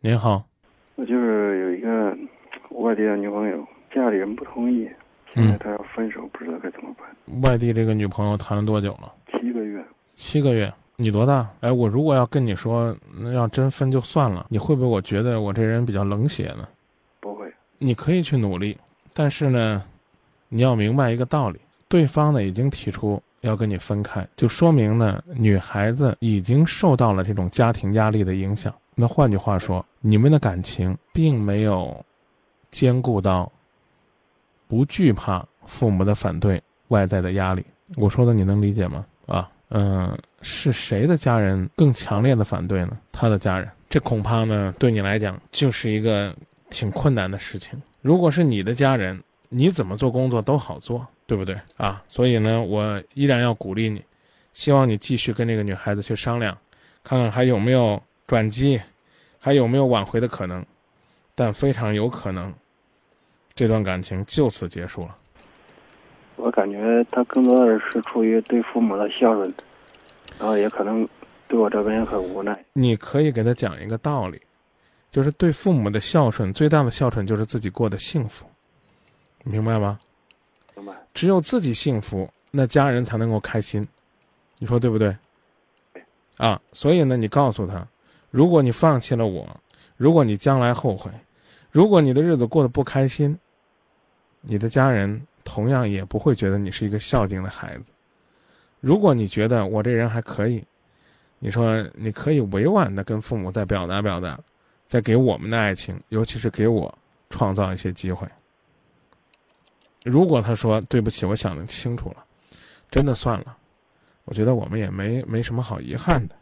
您好，我就是有一个外地的女朋友，家里人不同意，现在她要分手，不知道该怎么办。外地这个女朋友谈了多久了？七个月，七个月。你多大？哎，我如果要跟你说，那要真分就算了，你会不会我觉得我这人比较冷血呢？不会。你可以去努力，但是呢，你要明白一个道理：对方呢已经提出要跟你分开，就说明呢女孩子已经受到了这种家庭压力的影响。那换句话说，你们的感情并没有兼顾到不惧怕父母的反对、外在的压力。我说的你能理解吗？啊？嗯，是谁的家人更强烈的反对呢？他的家人，这恐怕呢，对你来讲就是一个挺困难的事情。如果是你的家人，你怎么做工作都好做，对不对啊？所以呢，我依然要鼓励你，希望你继续跟这个女孩子去商量，看看还有没有转机，还有没有挽回的可能。但非常有可能，这段感情就此结束了。我感觉他更多的是出于对父母的孝顺，然后也可能对我这边很无奈。你可以给他讲一个道理，就是对父母的孝顺，最大的孝顺就是自己过得幸福，明白吗？明白。只有自己幸福，那家人才能够开心，你说对不对？对。啊，所以呢，你告诉他，如果你放弃了我，如果你将来后悔，如果你的日子过得不开心，你的家人。同样也不会觉得你是一个孝敬的孩子。如果你觉得我这人还可以，你说你可以委婉的跟父母再表达表达，再给我们的爱情，尤其是给我创造一些机会。如果他说对不起，我想的清楚了，真的算了，我觉得我们也没没什么好遗憾的，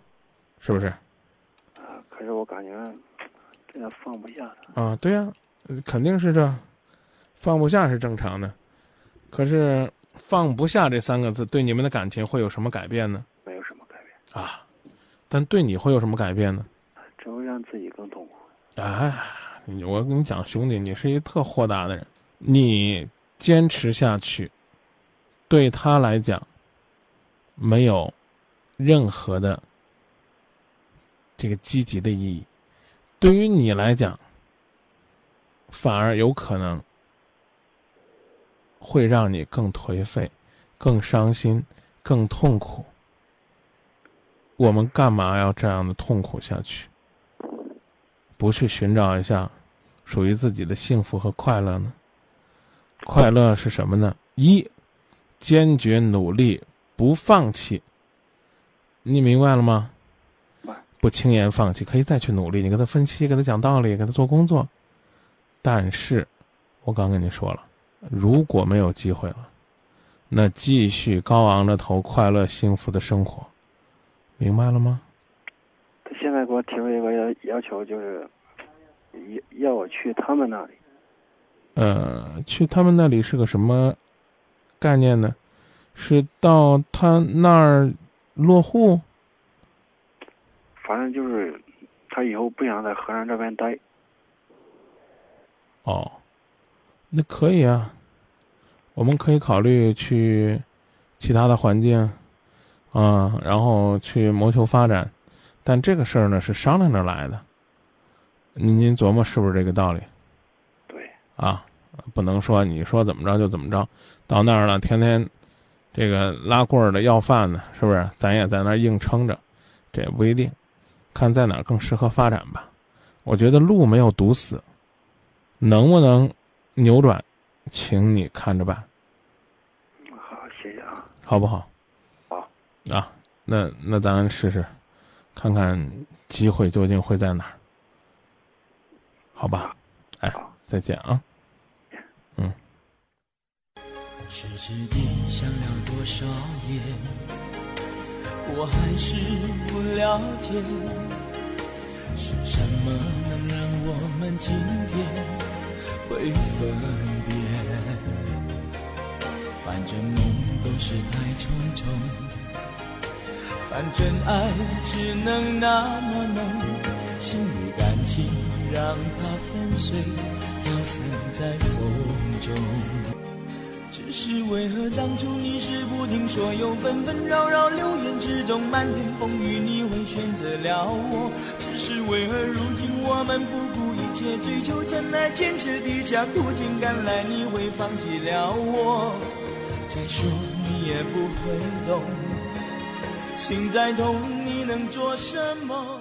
是不是？啊，可是我感觉真的放不下他。啊，对呀，肯定是这，放不下是正常的。可是放不下这三个字对你们的感情会有什么改变呢？没有什么改变啊，但对你会有什么改变呢？只会让自己更痛苦。哎，我跟你讲，兄弟，你是一特豁达的人，你坚持下去，对他来讲没有任何的这个积极的意义，对于你来讲反而有可能。会让你更颓废、更伤心、更痛苦。我们干嘛要这样的痛苦下去？不去寻找一下属于自己的幸福和快乐呢？快乐是什么呢？一，坚决努力，不放弃。你明白了吗？不轻言放弃，可以再去努力。你跟他分析，跟他讲道理，给他做工作。但是，我刚跟你说了。如果没有机会了，那继续高昂着头，快乐幸福的生活，明白了吗？他现在给我提出一个要要求，就是要要我去他们那里。呃，去他们那里是个什么概念呢？是到他那儿落户？反正就是他以后不想在河南这边待。哦。那可以啊，我们可以考虑去其他的环境，啊，然后去谋求发展，但这个事儿呢是商量着来的。您您琢磨是不是这个道理？对。啊，不能说你说怎么着就怎么着，到那儿了天天这个拉棍儿的要饭的，是不是？咱也在那儿硬撑着，这也不一定，看在哪儿更适合发展吧。我觉得路没有堵死，能不能？扭转，请你看着办。好，谢谢啊。好不好？好。啊，那那咱试试，看看机会究竟会在哪儿。好吧。哎，再见啊。嗯。痴痴地想了多少夜，我还是不了解，是什么能让我们今天。会分别，反正梦都是太匆匆，反正爱只能那么浓，心里感情让它粉碎，飘散在风中。是为何当初你是不听所有纷纷扰扰流言之中，漫天风雨你会选择了我？只是为何如今我们不顾一切追求真爱，坚持底下苦尽甘来，你会放弃了我？再说你也不会懂，心再痛，你能做什么？